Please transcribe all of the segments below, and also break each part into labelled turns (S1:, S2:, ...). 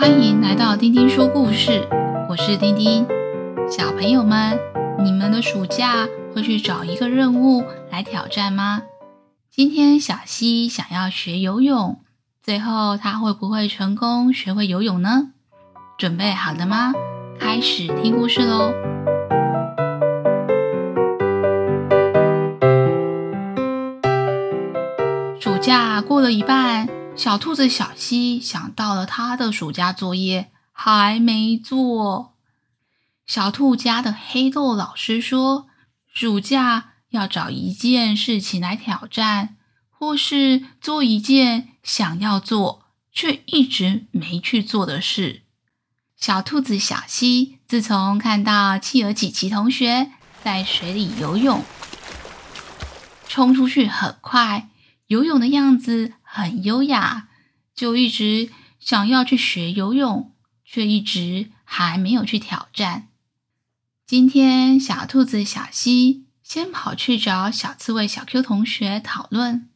S1: 欢迎来到丁丁说故事，我是丁丁。小朋友们，你们的暑假会去找一个任务来挑战吗？今天小溪想要学游泳，最后他会不会成功学会游泳呢？准备好了吗？开始听故事喽！暑假过了一半，小兔子小西想到了他的暑假作业还没做。小兔家的黑豆老师说，暑假要找一件事情来挑战，或是做一件想要做却一直没去做的事。小兔子小希自从看到企鹅琪琪同学在水里游泳，冲出去很快，游泳的样子很优雅，就一直想要去学游泳，却一直还没有去挑战。今天，小兔子小西先跑去找小刺猬小 Q 同学讨论。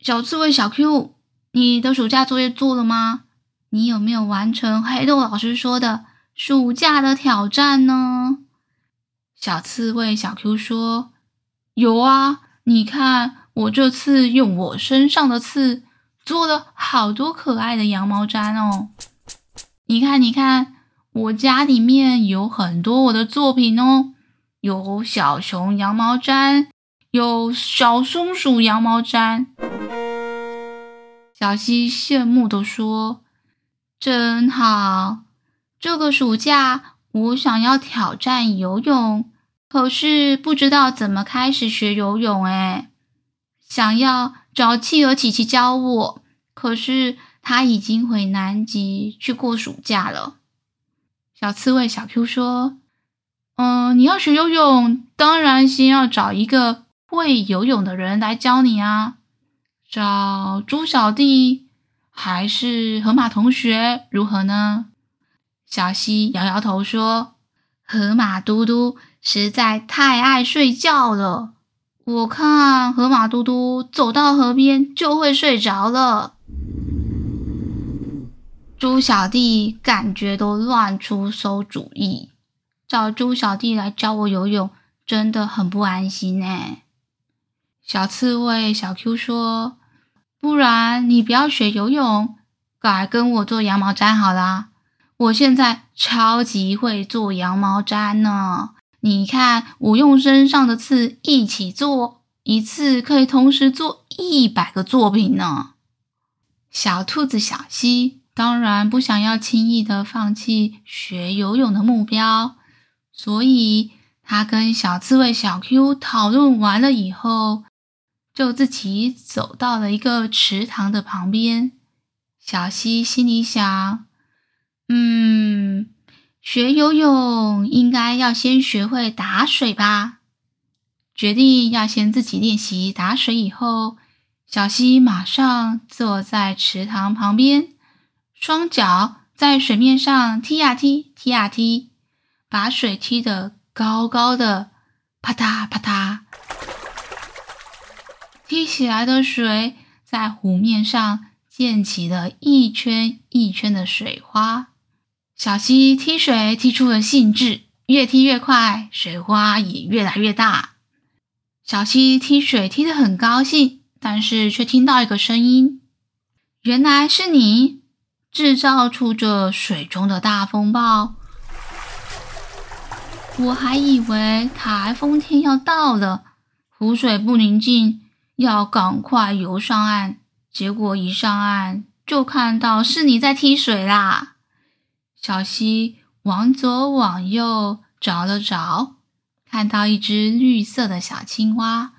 S1: 小刺猬小 Q，你的暑假作业做了吗？你有没有完成黑豆老师说的暑假的挑战呢？小刺猬小 Q 说：“有啊，你看我这次用我身上的刺做了好多可爱的羊毛毡哦。你看，你看，我家里面有很多我的作品哦，有小熊羊毛毡，有小松鼠羊毛毡。”小溪羡慕地说。真好！这个暑假我想要挑战游泳，可是不知道怎么开始学游泳。哎，想要找企鹅琪琪教我，可是他已经回南极去过暑假了。小刺猬小 Q 说：“嗯，你要学游泳，当然先要找一个会游泳的人来教你啊，找猪小弟。”还是河马同学如何呢？小希摇摇头说：“河马嘟嘟实在太爱睡觉了，我看河马嘟嘟走到河边就会睡着了。”猪小弟感觉都乱出馊主意，找猪小弟来教我游泳，真的很不安心呢。小刺猬小 Q 说。不然你不要学游泳，改跟我做羊毛毡好啦。我现在超级会做羊毛毡呢。你看，我用身上的刺一起做，一次可以同时做一百个作品呢。小兔子小溪当然不想要轻易的放弃学游泳的目标，所以他跟小刺猬小 Q 讨论完了以后。就自己走到了一个池塘的旁边，小溪心里想：“嗯，学游泳应该要先学会打水吧。”决定要先自己练习打水以后，小溪马上坐在池塘旁边，双脚在水面上踢呀踢，踢呀踢，把水踢得高高的，啪嗒啪嗒。踢起来的水在湖面上溅起了一圈一圈的水花。小溪踢水踢出了兴致，越踢越快，水花也越来越大。小溪踢水踢得很高兴，但是却听到一个声音：“原来是你制造出这水中的大风暴。我还以为台风天要到了，湖水不宁静。”要赶快游上岸，结果一上岸就看到是你在踢水啦！小溪往左往右找了找，看到一只绿色的小青蛙，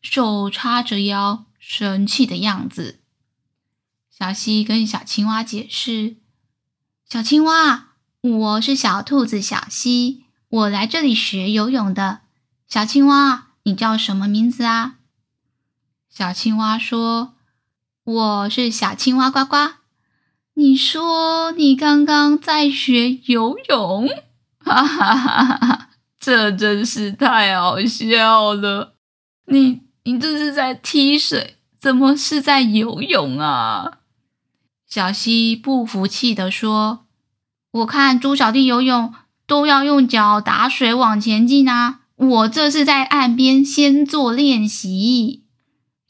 S1: 手叉着腰，生气的样子。小溪跟小青蛙解释：“小青蛙，我是小兔子小溪，我来这里学游泳的。小青蛙，你叫什么名字啊？”小青蛙说：“我是小青蛙呱呱。你说你刚刚在学游泳？哈 哈哈哈哈！这真是太好笑了。你你这是在踢水，怎么是在游泳啊？”小溪不服气地说：“我看猪小弟游泳都要用脚打水往前进啊，我这是在岸边先做练习。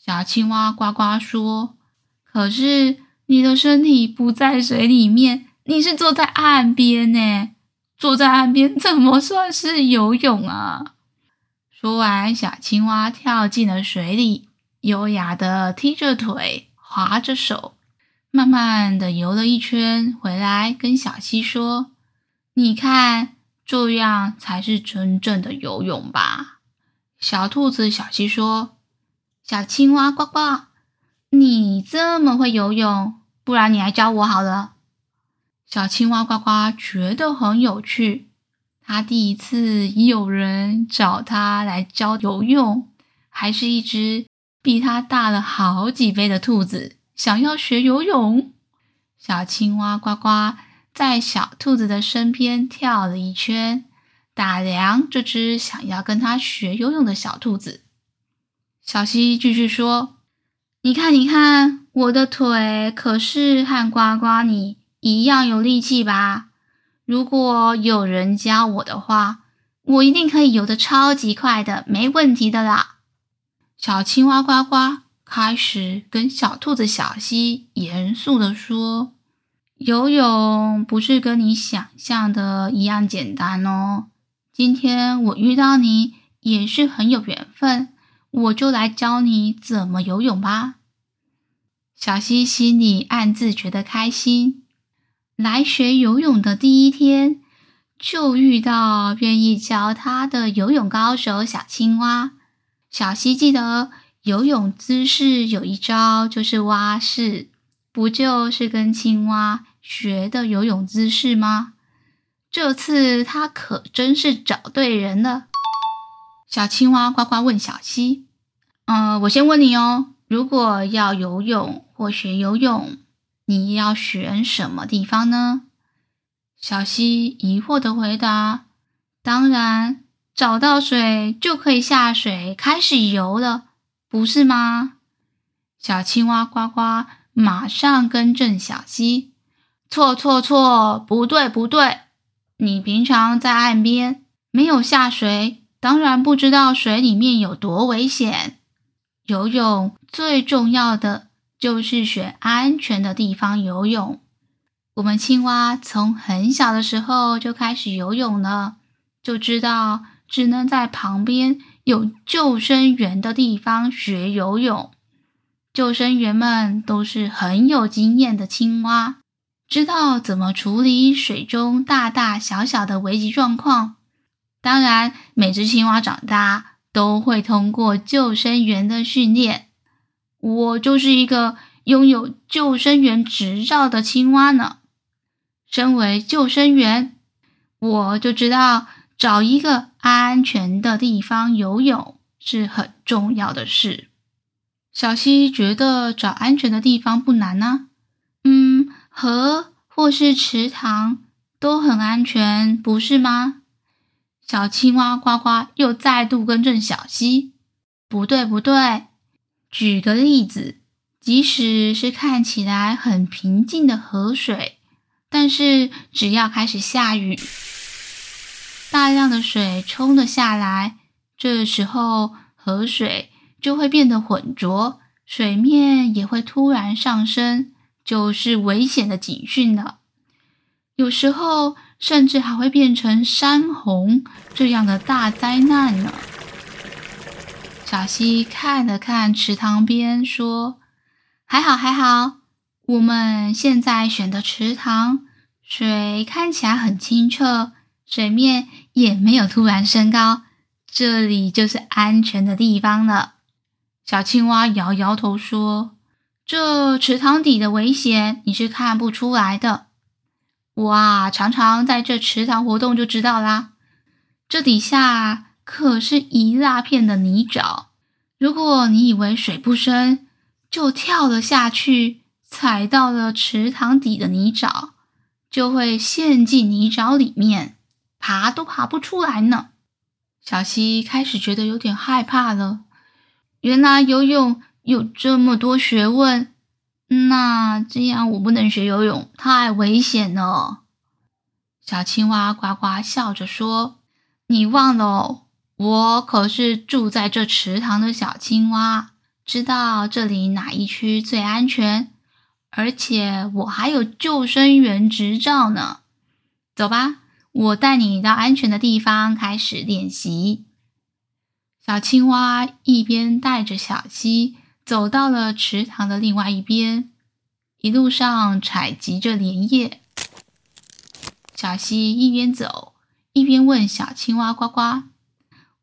S1: 小青蛙呱呱说：“可是你的身体不在水里面，你是坐在岸边呢。坐在岸边怎么算是游泳啊？”说完，小青蛙跳进了水里，优雅的踢着腿，划着手。慢慢的游了一圈，回来跟小溪说：“你看，这样才是真正的游泳吧？”小兔子小溪说：“小青蛙呱呱，你这么会游泳，不然你来教我好了。”小青蛙呱呱觉得很有趣，它第一次有人找它来教游泳，还是一只比它大了好几倍的兔子。想要学游泳，小青蛙呱呱在小兔子的身边跳了一圈，打量这只想要跟它学游泳的小兔子。小溪继续说：“你看，你看，我的腿可是和呱呱你一样有力气吧？如果有人教我的话，我一定可以游得超级快的，没问题的啦。”小青蛙呱呱。开始跟小兔子小溪严肃地说：“游泳不是跟你想象的一样简单哦。今天我遇到你也是很有缘分，我就来教你怎么游泳吧。”小溪心里暗自觉得开心。来学游泳的第一天，就遇到愿意教他的游泳高手小青蛙。小溪记得。游泳姿势有一招，就是蛙式，不就是跟青蛙学的游泳姿势吗？这次他可真是找对人了。小青蛙呱呱问小溪：“嗯、我先问你哦，如果要游泳或学游泳，你要选什么地方呢？”小溪疑惑的回答：“当然，找到水就可以下水开始游了。”不是吗？小青蛙呱呱马上更正小溪：“错错错，不对不对！你平常在岸边没有下水，当然不知道水里面有多危险。游泳最重要的就是选安全的地方游泳。我们青蛙从很小的时候就开始游泳了，就知道只能在旁边。”有救生员的地方学游泳，救生员们都是很有经验的青蛙，知道怎么处理水中大大小小的危急状况。当然，每只青蛙长大都会通过救生员的训练。我就是一个拥有救生员执照的青蛙呢。身为救生员，我就知道。找一个安全的地方游泳是很重要的事。小溪觉得找安全的地方不难呢。嗯，河或是池塘都很安全，不是吗？小青蛙呱呱又再度更正小溪：“不对，不对。举个例子，即使是看起来很平静的河水，但是只要开始下雨。”大量的水冲了下来，这时候河水就会变得浑浊，水面也会突然上升，就是危险的警讯了。有时候甚至还会变成山洪这样的大灾难呢。小溪看了看池塘边，说：“还好，还好，我们现在选的池塘水看起来很清澈。”水面也没有突然升高，这里就是安全的地方了。小青蛙摇摇头说：“这池塘底的危险你是看不出来的。我，常常在这池塘活动就知道啦。这底下可是一大片的泥沼，如果你以为水不深，就跳了下去，踩到了池塘底的泥沼，就会陷进泥沼里面。”爬都爬不出来呢。小溪开始觉得有点害怕了。原来游泳有这么多学问，那这样我不能学游泳，太危险了。小青蛙呱呱笑着说：“你忘了，我可是住在这池塘的小青蛙，知道这里哪一区最安全，而且我还有救生员执照呢。走吧，我带你到安全的地方开始练习。”小青蛙一边带着小溪走到了池塘的另外一边，一路上采集着莲叶。小溪一边走一边问小青蛙呱呱：“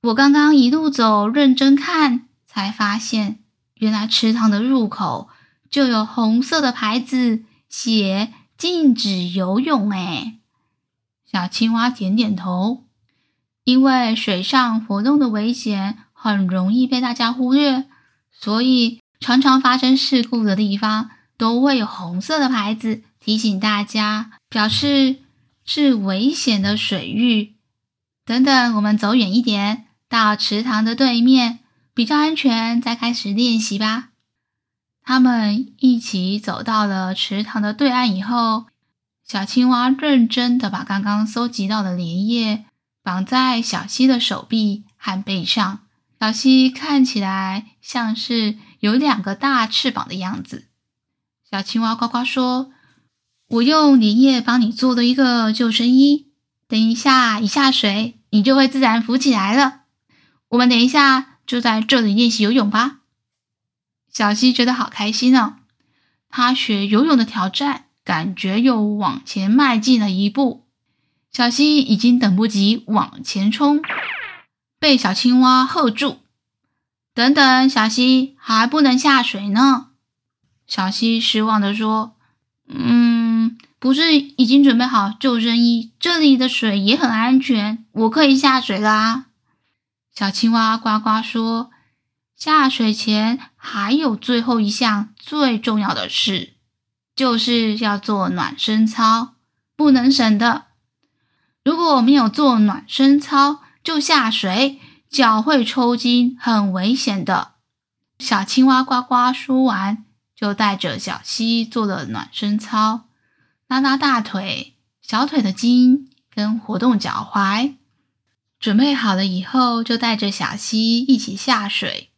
S1: 我刚刚一路走，认真看，才发现原来池塘的入口就有红色的牌子，写禁止游泳。”哎，小青蛙点点头，因为水上活动的危险很容易被大家忽略，所以常常发生事故的地方都会有红色的牌子提醒大家，表示。是危险的水域。等等，我们走远一点，到池塘的对面，比较安全，再开始练习吧。他们一起走到了池塘的对岸以后，小青蛙认真的把刚刚搜集到的莲叶绑在小溪的手臂和背上。小溪看起来像是有两个大翅膀的样子。小青蛙呱呱说。我用莲叶帮你做了一个救生衣，等一下一下水，你就会自然浮起来了。我们等一下就在这里练习游泳吧。小溪觉得好开心哦，他学游泳的挑战，感觉又往前迈进了一步。小溪已经等不及往前冲，被小青蛙喝住。等等，小溪还不能下水呢。小溪失望地说：“嗯。”不是已经准备好救生衣？这里的水也很安全，我可以下水啦。小青蛙呱呱说：“下水前还有最后一项最重要的事，就是要做暖身操，不能省的。如果没有做暖身操就下水，脚会抽筋，很危险的。”小青蛙呱呱说完，就带着小溪做了暖身操。拉拉大腿、小腿的筋，跟活动脚踝。准备好了以后，就带着小溪一起下水。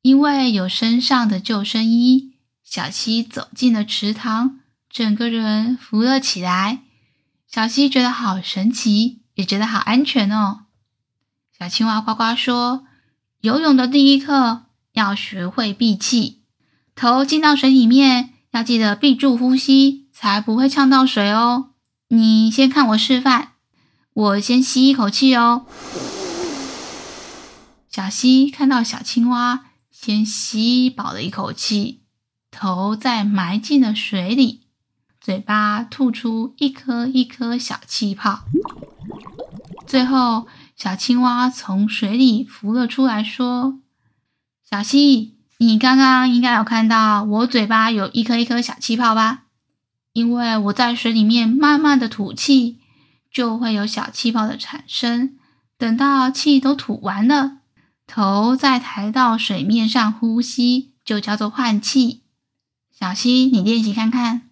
S1: 因为有身上的救生衣，小溪走进了池塘，整个人浮了起来。小溪觉得好神奇，也觉得好安全哦。小青蛙呱呱说：“游泳的第一课要学会闭气，头进到水里面，要记得闭住呼吸。”才不会呛到水哦！你先看我示范，我先吸一口气哦。小溪看到小青蛙先吸饱了一口气，头再埋进了水里，嘴巴吐出一颗一颗小气泡。最后，小青蛙从水里浮了出来，说：“小溪，你刚刚应该有看到我嘴巴有一颗一颗小气泡吧？”因为我在水里面慢慢的吐气，就会有小气泡的产生。等到气都吐完了，头再抬到水面上呼吸，就叫做换气。小溪，你练习看看。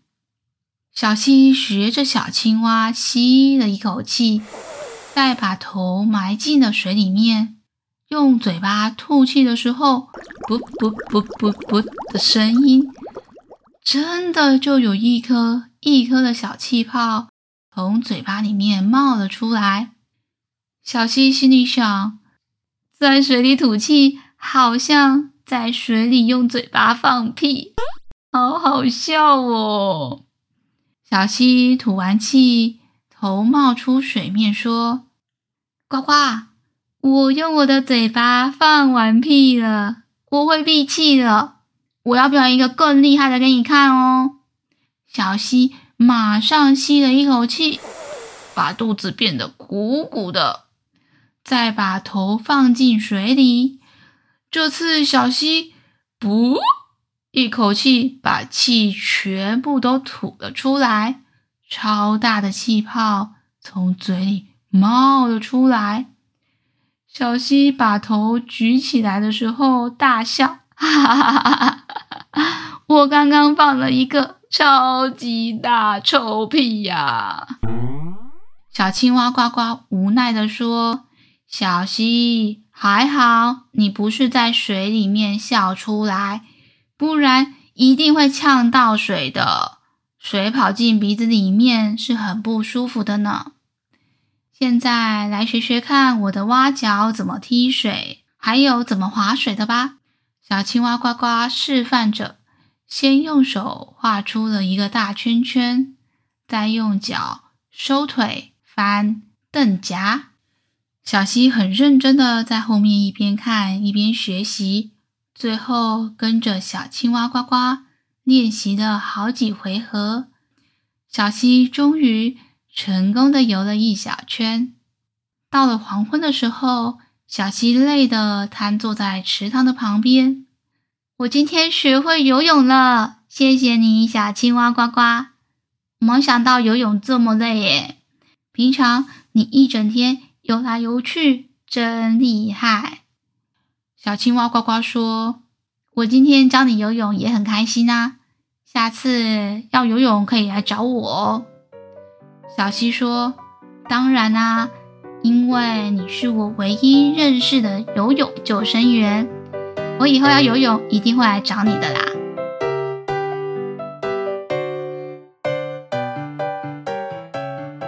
S1: 小溪学着小青蛙吸了一口气，再把头埋进了水里面，用嘴巴吐气的时候，噗噗噗噗噗的声音。真的就有一颗一颗的小气泡从嘴巴里面冒了出来。小溪心里想，在水里吐气，好像在水里用嘴巴放屁，好好笑哦。小溪吐完气，头冒出水面，说：“呱呱，我用我的嘴巴放完屁了，我会闭气了。”我要表演一个更厉害的给你看哦！小溪马上吸了一口气，把肚子变得鼓鼓的，再把头放进水里。这次小溪“不”一口气把气全部都吐了出来，超大的气泡从嘴里冒了出来。小溪把头举起来的时候大笑，哈哈哈哈哈哈。我刚刚放了一个超级大臭屁呀！小青蛙呱呱无奈地说：“小溪，还好你不是在水里面笑出来，不然一定会呛到水的。水跑进鼻子里面是很不舒服的呢。现在来学学看我的蛙脚怎么踢水，还有怎么划水的吧。”小青蛙呱呱示范着，先用手画出了一个大圈圈，再用脚收腿、翻、蹬、夹。小溪很认真的在后面一边看一边学习，最后跟着小青蛙呱呱练习了好几回合，小溪终于成功的游了一小圈。到了黄昏的时候，小溪累得瘫坐在池塘的旁边。我今天学会游泳了，谢谢你，小青蛙呱呱。没想到游泳这么累耶！平常你一整天游来游去，真厉害。小青蛙呱呱说：“我今天教你游泳也很开心啊，下次要游泳可以来找我哦。”小溪说：“当然啊。”因为你是我唯一认识的游泳救生员，我以后要游泳一定会来找你的啦。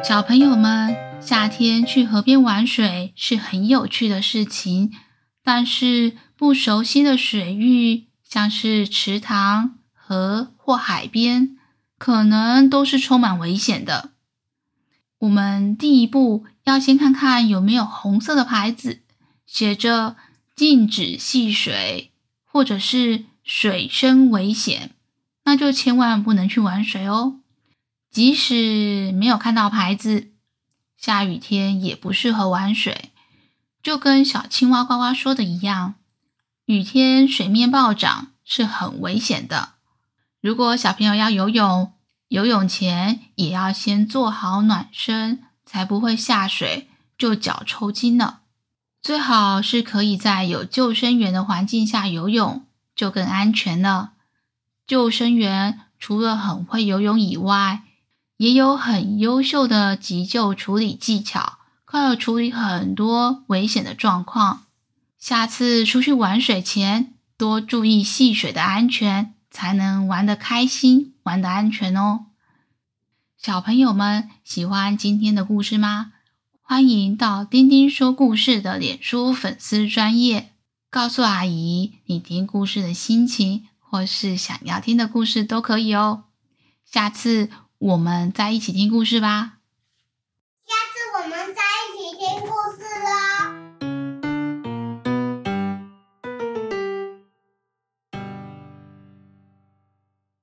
S1: 小朋友们，夏天去河边玩水是很有趣的事情，但是不熟悉的水域，像是池塘、河或海边，可能都是充满危险的。我们第一步要先看看有没有红色的牌子，写着“禁止戏水”或者是“水深危险”，那就千万不能去玩水哦。即使没有看到牌子，下雨天也不适合玩水。就跟小青蛙呱呱说的一样，雨天水面暴涨是很危险的。如果小朋友要游泳，游泳前也要先做好暖身，才不会下水就脚抽筋了。最好是可以在有救生员的环境下游泳，就更安全了。救生员除了很会游泳以外，也有很优秀的急救处理技巧，可以处理很多危险的状况。下次出去玩水前，多注意戏水的安全。才能玩得开心，玩的安全哦。小朋友们喜欢今天的故事吗？欢迎到丁丁说故事的脸书粉丝专页，告诉阿姨你听故事的心情，或是想要听的故事都可以哦。下次我们再一起听故事吧。